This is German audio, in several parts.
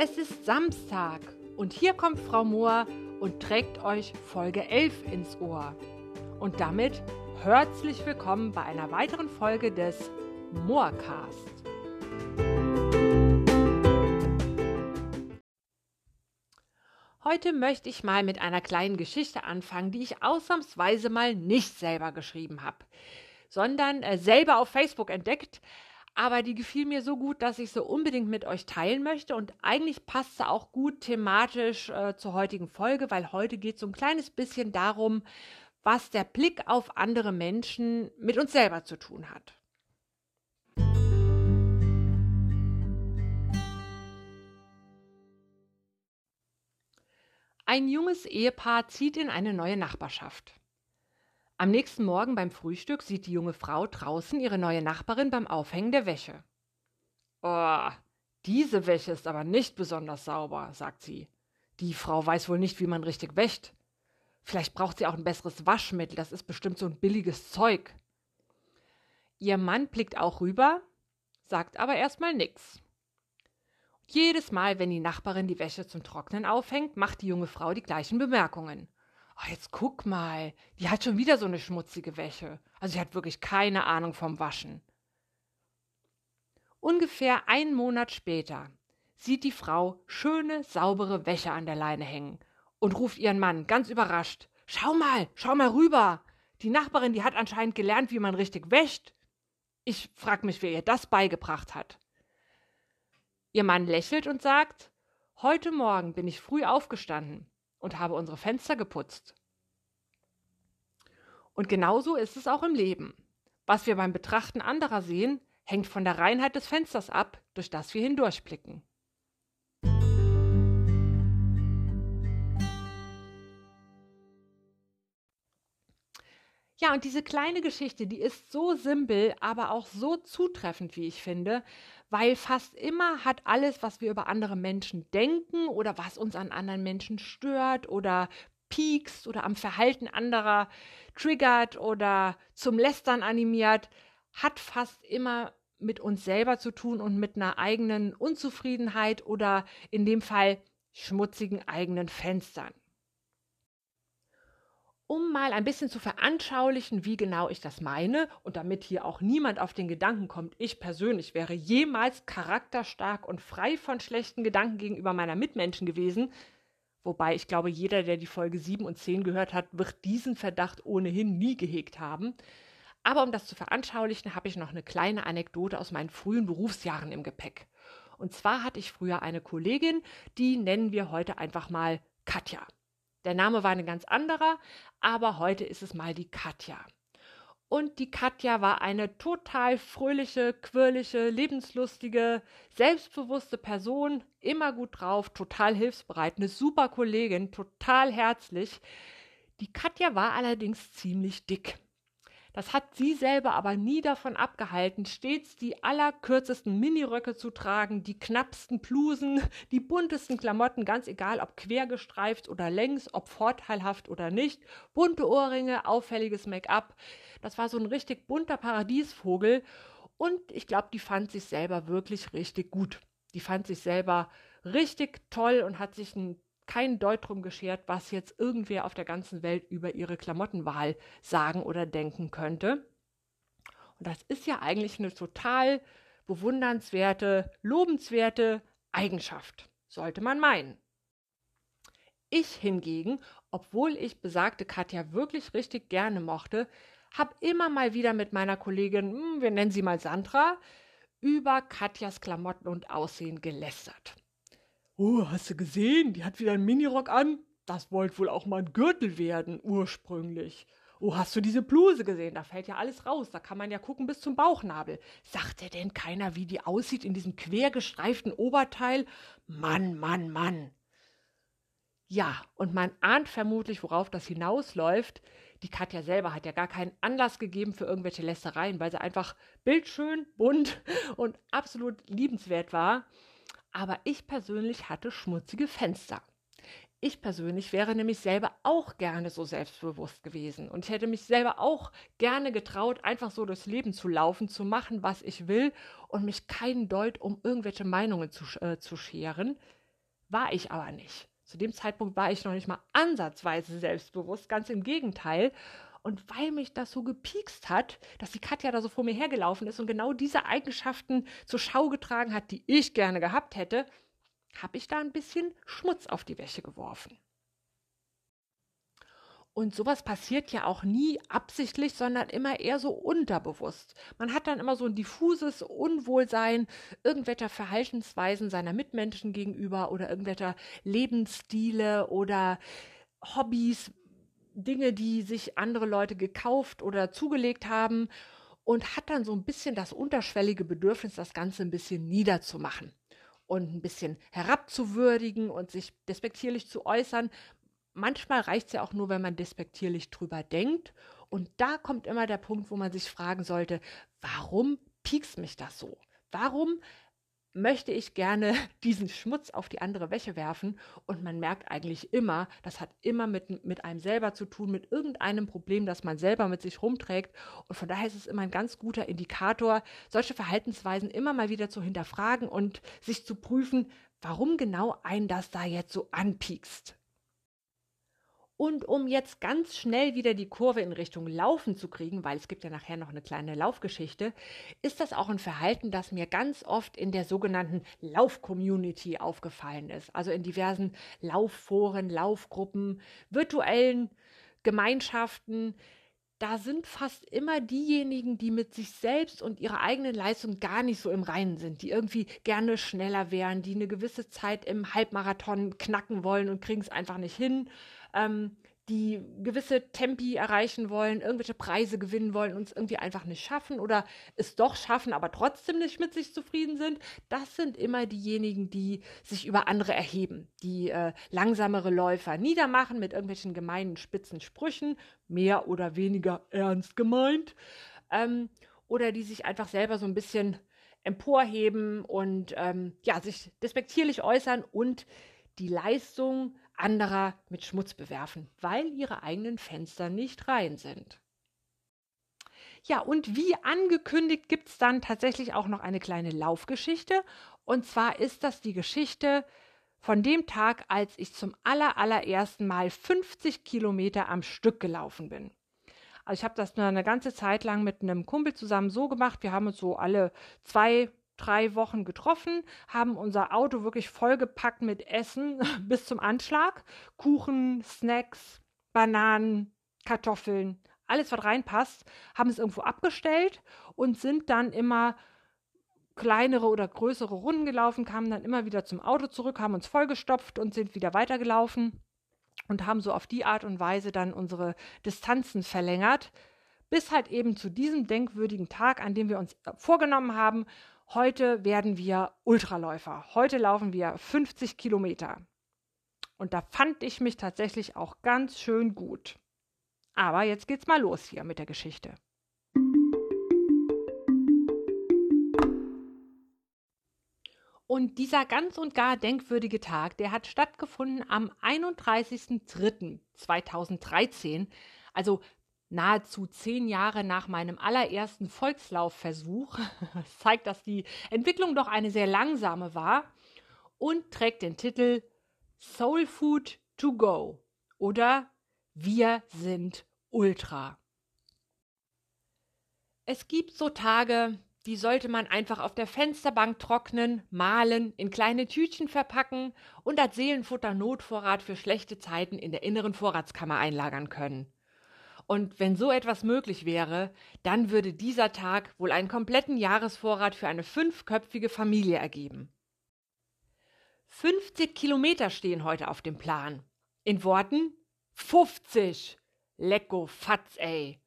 Es ist Samstag und hier kommt Frau Mohr und trägt euch Folge 11 ins Ohr. Und damit herzlich willkommen bei einer weiteren Folge des Moorcast. Heute möchte ich mal mit einer kleinen Geschichte anfangen, die ich ausnahmsweise mal nicht selber geschrieben habe, sondern äh, selber auf Facebook entdeckt, aber die gefiel mir so gut, dass ich sie unbedingt mit euch teilen möchte. Und eigentlich passt sie auch gut thematisch äh, zur heutigen Folge, weil heute geht es so ein kleines bisschen darum, was der Blick auf andere Menschen mit uns selber zu tun hat. Ein junges Ehepaar zieht in eine neue Nachbarschaft. Am nächsten Morgen beim Frühstück sieht die junge Frau draußen ihre neue Nachbarin beim Aufhängen der Wäsche. Oh, diese Wäsche ist aber nicht besonders sauber, sagt sie. Die Frau weiß wohl nicht, wie man richtig wäscht. Vielleicht braucht sie auch ein besseres Waschmittel, das ist bestimmt so ein billiges Zeug. Ihr Mann blickt auch rüber, sagt aber erstmal nix. Jedes Mal, wenn die Nachbarin die Wäsche zum Trocknen aufhängt, macht die junge Frau die gleichen Bemerkungen. Oh, jetzt guck mal, die hat schon wieder so eine schmutzige Wäsche. Also sie hat wirklich keine Ahnung vom Waschen. Ungefähr einen Monat später sieht die Frau schöne, saubere Wäsche an der Leine hängen und ruft ihren Mann ganz überrascht: Schau mal, schau mal rüber. Die Nachbarin, die hat anscheinend gelernt, wie man richtig wäscht. Ich frag mich, wer ihr das beigebracht hat. Ihr Mann lächelt und sagt: Heute Morgen bin ich früh aufgestanden und habe unsere Fenster geputzt. Und genauso ist es auch im Leben. Was wir beim Betrachten anderer sehen, hängt von der Reinheit des Fensters ab, durch das wir hindurchblicken. Ja, und diese kleine Geschichte, die ist so simpel, aber auch so zutreffend, wie ich finde, weil fast immer hat alles, was wir über andere Menschen denken oder was uns an anderen Menschen stört oder piekst oder am Verhalten anderer triggert oder zum Lästern animiert, hat fast immer mit uns selber zu tun und mit einer eigenen Unzufriedenheit oder in dem Fall schmutzigen eigenen Fenstern um mal ein bisschen zu veranschaulichen, wie genau ich das meine und damit hier auch niemand auf den Gedanken kommt, ich persönlich wäre jemals charakterstark und frei von schlechten Gedanken gegenüber meiner Mitmenschen gewesen, wobei ich glaube, jeder, der die Folge 7 und 10 gehört hat, wird diesen Verdacht ohnehin nie gehegt haben. Aber um das zu veranschaulichen, habe ich noch eine kleine Anekdote aus meinen frühen Berufsjahren im Gepäck. Und zwar hatte ich früher eine Kollegin, die nennen wir heute einfach mal Katja. Der Name war ein ganz anderer, aber heute ist es mal die Katja. Und die Katja war eine total fröhliche, quirlige, lebenslustige, selbstbewusste Person, immer gut drauf, total hilfsbereit, eine super Kollegin, total herzlich. Die Katja war allerdings ziemlich dick. Das hat sie selber aber nie davon abgehalten, stets die allerkürzesten Miniröcke zu tragen, die knappsten Blusen, die buntesten Klamotten, ganz egal ob quergestreift oder längs, ob vorteilhaft oder nicht, bunte Ohrringe, auffälliges Make-up. Das war so ein richtig bunter Paradiesvogel und ich glaube, die fand sich selber wirklich richtig gut. Die fand sich selber richtig toll und hat sich ein kein Deut drum geschert, was jetzt irgendwer auf der ganzen Welt über ihre Klamottenwahl sagen oder denken könnte. Und das ist ja eigentlich eine total bewundernswerte, lobenswerte Eigenschaft, sollte man meinen. Ich hingegen, obwohl ich besagte Katja wirklich richtig gerne mochte, habe immer mal wieder mit meiner Kollegin, hm, wir nennen sie mal Sandra, über Katjas Klamotten und Aussehen gelästert. Oh, hast du gesehen? Die hat wieder einen Minirock an. Das wollte wohl auch mal ein Gürtel werden, ursprünglich. Oh, hast du diese Bluse gesehen? Da fällt ja alles raus. Da kann man ja gucken bis zum Bauchnabel. Sagt dir denn keiner, wie die aussieht in diesem quergestreiften Oberteil? Mann, Mann, Mann. Ja, und man ahnt vermutlich, worauf das hinausläuft. Die Katja selber hat ja gar keinen Anlass gegeben für irgendwelche Lästereien, weil sie einfach bildschön, bunt und absolut liebenswert war aber ich persönlich hatte schmutzige Fenster. Ich persönlich wäre nämlich selber auch gerne so selbstbewusst gewesen und hätte mich selber auch gerne getraut, einfach so durchs Leben zu laufen, zu machen, was ich will und mich keinen Deut um irgendwelche Meinungen zu, äh, zu scheren, War ich aber nicht. Zu dem Zeitpunkt war ich noch nicht mal ansatzweise selbstbewusst, ganz im Gegenteil. Und weil mich das so gepiekst hat, dass die Katja da so vor mir hergelaufen ist und genau diese Eigenschaften zur Schau getragen hat, die ich gerne gehabt hätte, habe ich da ein bisschen Schmutz auf die Wäsche geworfen. Und sowas passiert ja auch nie absichtlich, sondern immer eher so unterbewusst. Man hat dann immer so ein diffuses Unwohlsein irgendwelcher Verhaltensweisen seiner Mitmenschen gegenüber oder irgendwelcher Lebensstile oder Hobbys, Dinge, die sich andere Leute gekauft oder zugelegt haben und hat dann so ein bisschen das unterschwellige Bedürfnis, das Ganze ein bisschen niederzumachen und ein bisschen herabzuwürdigen und sich despektierlich zu äußern manchmal reicht es ja auch nur, wenn man despektierlich drüber denkt. Und da kommt immer der Punkt, wo man sich fragen sollte, warum piekst mich das so? Warum möchte ich gerne diesen Schmutz auf die andere Wäsche werfen und man merkt eigentlich immer, das hat immer mit, mit einem selber zu tun, mit irgendeinem Problem, das man selber mit sich rumträgt und von daher ist es immer ein ganz guter Indikator, solche Verhaltensweisen immer mal wieder zu hinterfragen und sich zu prüfen, warum genau ein das da jetzt so anpiekst. Und um jetzt ganz schnell wieder die Kurve in Richtung Laufen zu kriegen, weil es gibt ja nachher noch eine kleine Laufgeschichte, ist das auch ein Verhalten, das mir ganz oft in der sogenannten Lauf-Community aufgefallen ist. Also in diversen Laufforen, Laufgruppen, virtuellen Gemeinschaften. Da sind fast immer diejenigen, die mit sich selbst und ihrer eigenen Leistung gar nicht so im Reinen sind, die irgendwie gerne schneller wären, die eine gewisse Zeit im Halbmarathon knacken wollen und kriegen es einfach nicht hin ähm, die gewisse Tempi erreichen wollen, irgendwelche Preise gewinnen wollen und es irgendwie einfach nicht schaffen oder es doch schaffen, aber trotzdem nicht mit sich zufrieden sind, das sind immer diejenigen, die sich über andere erheben, die äh, langsamere Läufer niedermachen mit irgendwelchen gemeinen spitzen Sprüchen, mehr oder weniger ernst gemeint, ähm, oder die sich einfach selber so ein bisschen emporheben und ähm, ja, sich despektierlich äußern und die Leistung anderer mit Schmutz bewerfen, weil ihre eigenen Fenster nicht rein sind. Ja, und wie angekündigt gibt es dann tatsächlich auch noch eine kleine Laufgeschichte. Und zwar ist das die Geschichte von dem Tag, als ich zum aller, allerersten Mal 50 Kilometer am Stück gelaufen bin. Also ich habe das eine ganze Zeit lang mit einem Kumpel zusammen so gemacht. Wir haben uns so alle zwei drei Wochen getroffen, haben unser Auto wirklich vollgepackt mit Essen bis zum Anschlag. Kuchen, Snacks, Bananen, Kartoffeln, alles, was reinpasst, haben es irgendwo abgestellt und sind dann immer kleinere oder größere Runden gelaufen, kamen dann immer wieder zum Auto zurück, haben uns vollgestopft und sind wieder weitergelaufen und haben so auf die Art und Weise dann unsere Distanzen verlängert, bis halt eben zu diesem denkwürdigen Tag, an dem wir uns vorgenommen haben, Heute werden wir Ultraläufer. Heute laufen wir 50 Kilometer. Und da fand ich mich tatsächlich auch ganz schön gut. Aber jetzt geht's mal los hier mit der Geschichte. Und dieser ganz und gar denkwürdige Tag, der hat stattgefunden am 31.03.2013, also nahezu zehn Jahre nach meinem allerersten Volkslaufversuch. Zeigt, dass die Entwicklung doch eine sehr langsame war und trägt den Titel Soul Food to Go oder Wir sind Ultra. Es gibt so Tage, die sollte man einfach auf der Fensterbank trocknen, mahlen, in kleine Tütchen verpacken und als Seelenfutter Notvorrat für schlechte Zeiten in der inneren Vorratskammer einlagern können. Und wenn so etwas möglich wäre, dann würde dieser Tag wohl einen kompletten Jahresvorrat für eine fünfköpfige Familie ergeben. 50 Kilometer stehen heute auf dem Plan. In Worten 50. Lecko Fatz, ey.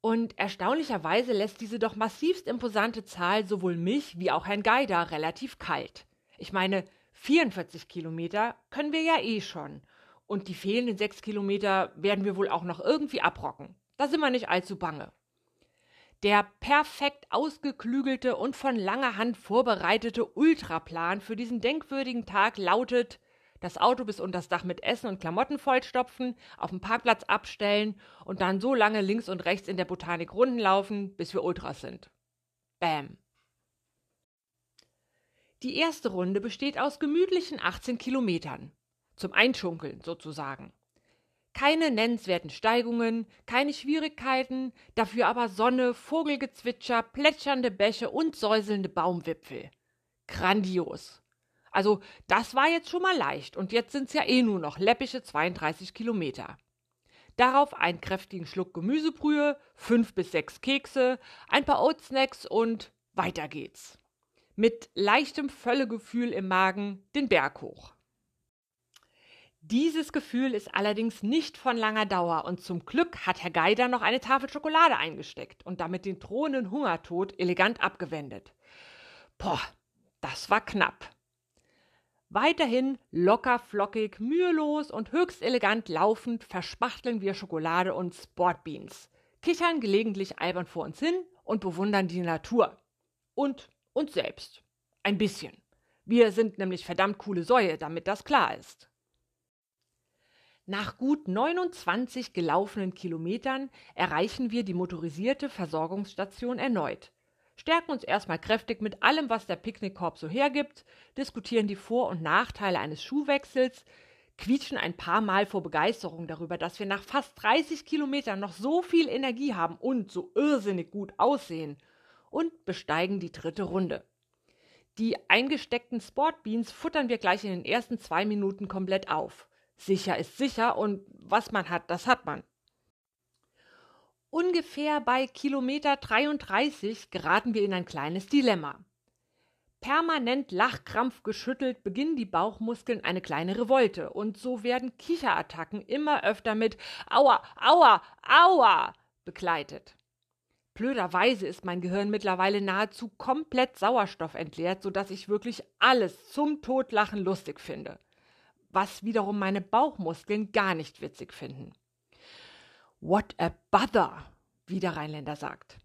Und erstaunlicherweise lässt diese doch massivst imposante Zahl sowohl mich wie auch Herrn Geider relativ kalt. Ich meine, 44 Kilometer können wir ja eh schon. Und die fehlenden sechs Kilometer werden wir wohl auch noch irgendwie abrocken. Da sind wir nicht allzu bange. Der perfekt ausgeklügelte und von langer Hand vorbereitete Ultraplan für diesen denkwürdigen Tag lautet: das Auto bis unter das Dach mit Essen und Klamotten vollstopfen, auf dem Parkplatz abstellen und dann so lange links und rechts in der Botanik Runden laufen, bis wir Ultras sind. Bam. Die erste Runde besteht aus gemütlichen 18 Kilometern. Zum Einschunkeln sozusagen. Keine nennenswerten Steigungen, keine Schwierigkeiten, dafür aber Sonne, Vogelgezwitscher, plätschernde Bäche und säuselnde Baumwipfel. Grandios. Also, das war jetzt schon mal leicht und jetzt sind's ja eh nur noch läppische 32 Kilometer. Darauf einen kräftigen Schluck Gemüsebrühe, fünf bis sechs Kekse, ein paar Oatsnacks und weiter geht's. Mit leichtem Völlegefühl im Magen den Berg hoch. Dieses Gefühl ist allerdings nicht von langer Dauer und zum Glück hat Herr Geider noch eine Tafel Schokolade eingesteckt und damit den drohenden Hungertod elegant abgewendet. Boah, das war knapp. Weiterhin locker, flockig, mühelos und höchst elegant laufend verspachteln wir Schokolade und Sportbeans, kichern gelegentlich albern vor uns hin und bewundern die Natur. Und uns selbst. Ein bisschen. Wir sind nämlich verdammt coole Säue, damit das klar ist. Nach gut 29 gelaufenen Kilometern erreichen wir die motorisierte Versorgungsstation erneut, stärken uns erstmal kräftig mit allem, was der Picknickkorb so hergibt, diskutieren die Vor- und Nachteile eines Schuhwechsels, quietschen ein paar Mal vor Begeisterung darüber, dass wir nach fast 30 Kilometern noch so viel Energie haben und so irrsinnig gut aussehen und besteigen die dritte Runde. Die eingesteckten Sportbeans futtern wir gleich in den ersten zwei Minuten komplett auf. Sicher ist sicher und was man hat, das hat man. Ungefähr bei Kilometer 33 geraten wir in ein kleines Dilemma. Permanent Lachkrampf geschüttelt beginnen die Bauchmuskeln eine kleine Revolte und so werden Kicherattacken immer öfter mit Aua, Aua, Aua begleitet. Blöderweise ist mein Gehirn mittlerweile nahezu komplett sauerstoffentleert, sodass ich wirklich alles zum Totlachen lustig finde was wiederum meine Bauchmuskeln gar nicht witzig finden. What a bother, wie der Rheinländer sagt.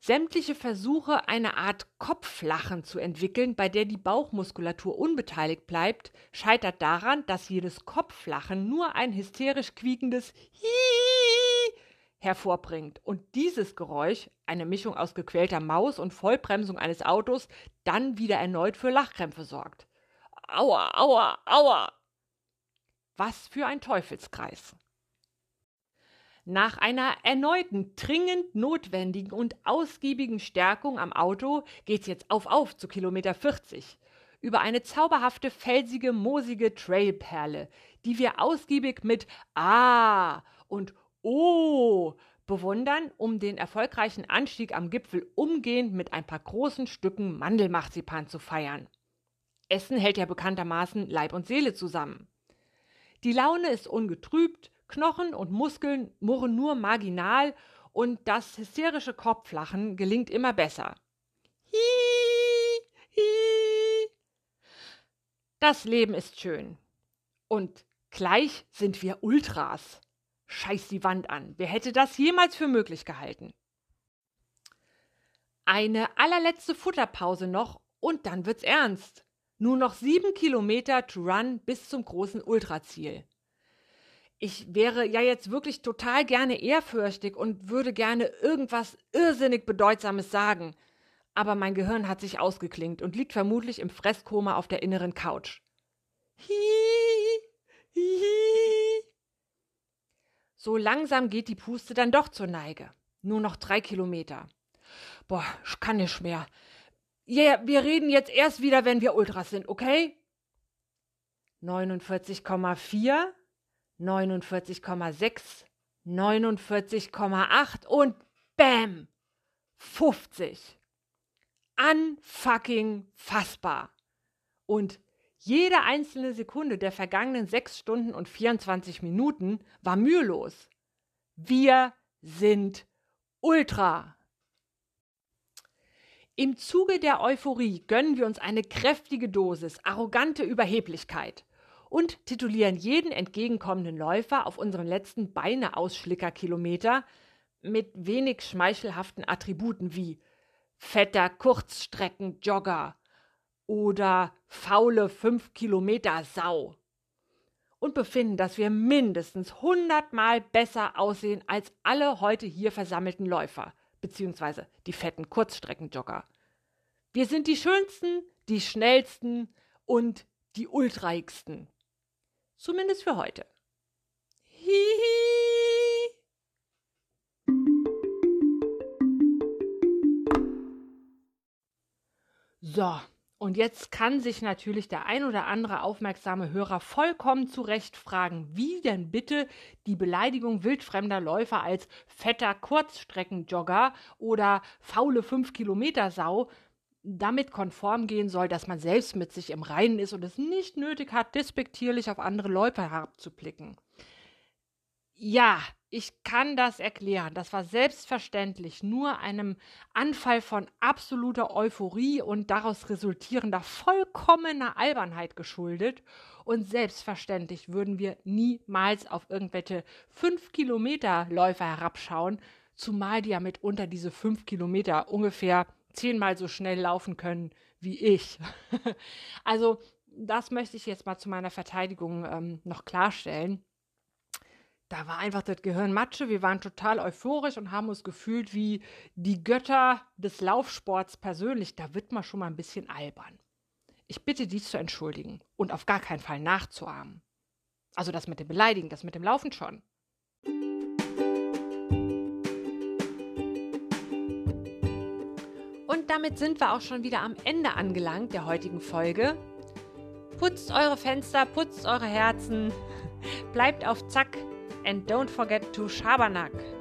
Sämtliche Versuche, eine Art Kopflachen zu entwickeln, bei der die Bauchmuskulatur unbeteiligt bleibt, scheitert daran, dass jedes Kopflachen nur ein hysterisch quiekendes Hiii hervorbringt und dieses Geräusch, eine Mischung aus gequälter Maus und Vollbremsung eines Autos, dann wieder erneut für Lachkrämpfe sorgt. Aua, aua, aua. Was für ein Teufelskreis. Nach einer erneuten, dringend notwendigen und ausgiebigen Stärkung am Auto geht's jetzt auf auf zu Kilometer 40 über eine zauberhafte, felsige, moosige Trailperle, die wir ausgiebig mit Ah und Oh bewundern, um den erfolgreichen Anstieg am Gipfel umgehend mit ein paar großen Stücken Mandelmarzipan zu feiern. Essen hält ja bekanntermaßen Leib und Seele zusammen. Die Laune ist ungetrübt, Knochen und Muskeln murren nur marginal und das hysterische Kopflachen gelingt immer besser. Hi. Das Leben ist schön. Und gleich sind wir Ultras. Scheiß die Wand an. Wer hätte das jemals für möglich gehalten? Eine allerletzte Futterpause noch und dann wird's ernst. Nur noch sieben Kilometer to run bis zum großen Ultraziel. Ich wäre ja jetzt wirklich total gerne ehrfürchtig und würde gerne irgendwas irrsinnig Bedeutsames sagen. Aber mein Gehirn hat sich ausgeklingt und liegt vermutlich im Fresskoma auf der inneren Couch. Hi, hi. So langsam geht die Puste dann doch zur Neige. Nur noch drei Kilometer. Boah, ich kann nicht mehr. Yeah, wir reden jetzt erst wieder, wenn wir Ultras sind, okay? 49,4, 49,6, 49,8 und Bäm! 50. Unfucking fassbar. Und jede einzelne Sekunde der vergangenen 6 Stunden und 24 Minuten war mühelos. Wir sind Ultra. Im Zuge der Euphorie gönnen wir uns eine kräftige Dosis arrogante Überheblichkeit und titulieren jeden entgegenkommenden Läufer auf unseren letzten Beine-Ausschlicker-Kilometer mit wenig schmeichelhaften Attributen wie fetter Kurzstreckenjogger oder faule 5 Kilometer Sau und befinden, dass wir mindestens hundertmal besser aussehen als alle heute hier versammelten Läufer beziehungsweise die fetten Kurzstreckenjogger. Wir sind die schönsten, die schnellsten und die ultraigsten. Zumindest für heute. Hihi. So, und jetzt kann sich natürlich der ein oder andere aufmerksame Hörer vollkommen zu Recht fragen, wie denn bitte die Beleidigung wildfremder Läufer als fetter Kurzstreckenjogger oder faule 5-Kilometer-Sau damit konform gehen soll, dass man selbst mit sich im Reinen ist und es nicht nötig hat, despektierlich auf andere Läufer herabzublicken. Ja, ich kann das erklären. Das war selbstverständlich nur einem Anfall von absoluter Euphorie und daraus resultierender vollkommener Albernheit geschuldet. Und selbstverständlich würden wir niemals auf irgendwelche 5-Kilometer-Läufer herabschauen, zumal die ja mitunter diese 5 Kilometer ungefähr zehnmal so schnell laufen können wie ich. also, das möchte ich jetzt mal zu meiner Verteidigung ähm, noch klarstellen da war einfach das Gehirn Matsche. Wir waren total euphorisch und haben uns gefühlt wie die Götter des Laufsports persönlich. Da wird man schon mal ein bisschen albern. Ich bitte dies zu entschuldigen und auf gar keinen Fall nachzuahmen. Also das mit dem Beleidigen, das mit dem Laufen schon. Und damit sind wir auch schon wieder am Ende angelangt der heutigen Folge. Putzt eure Fenster, putzt eure Herzen, bleibt auf Zack, and don't forget to Schabernack.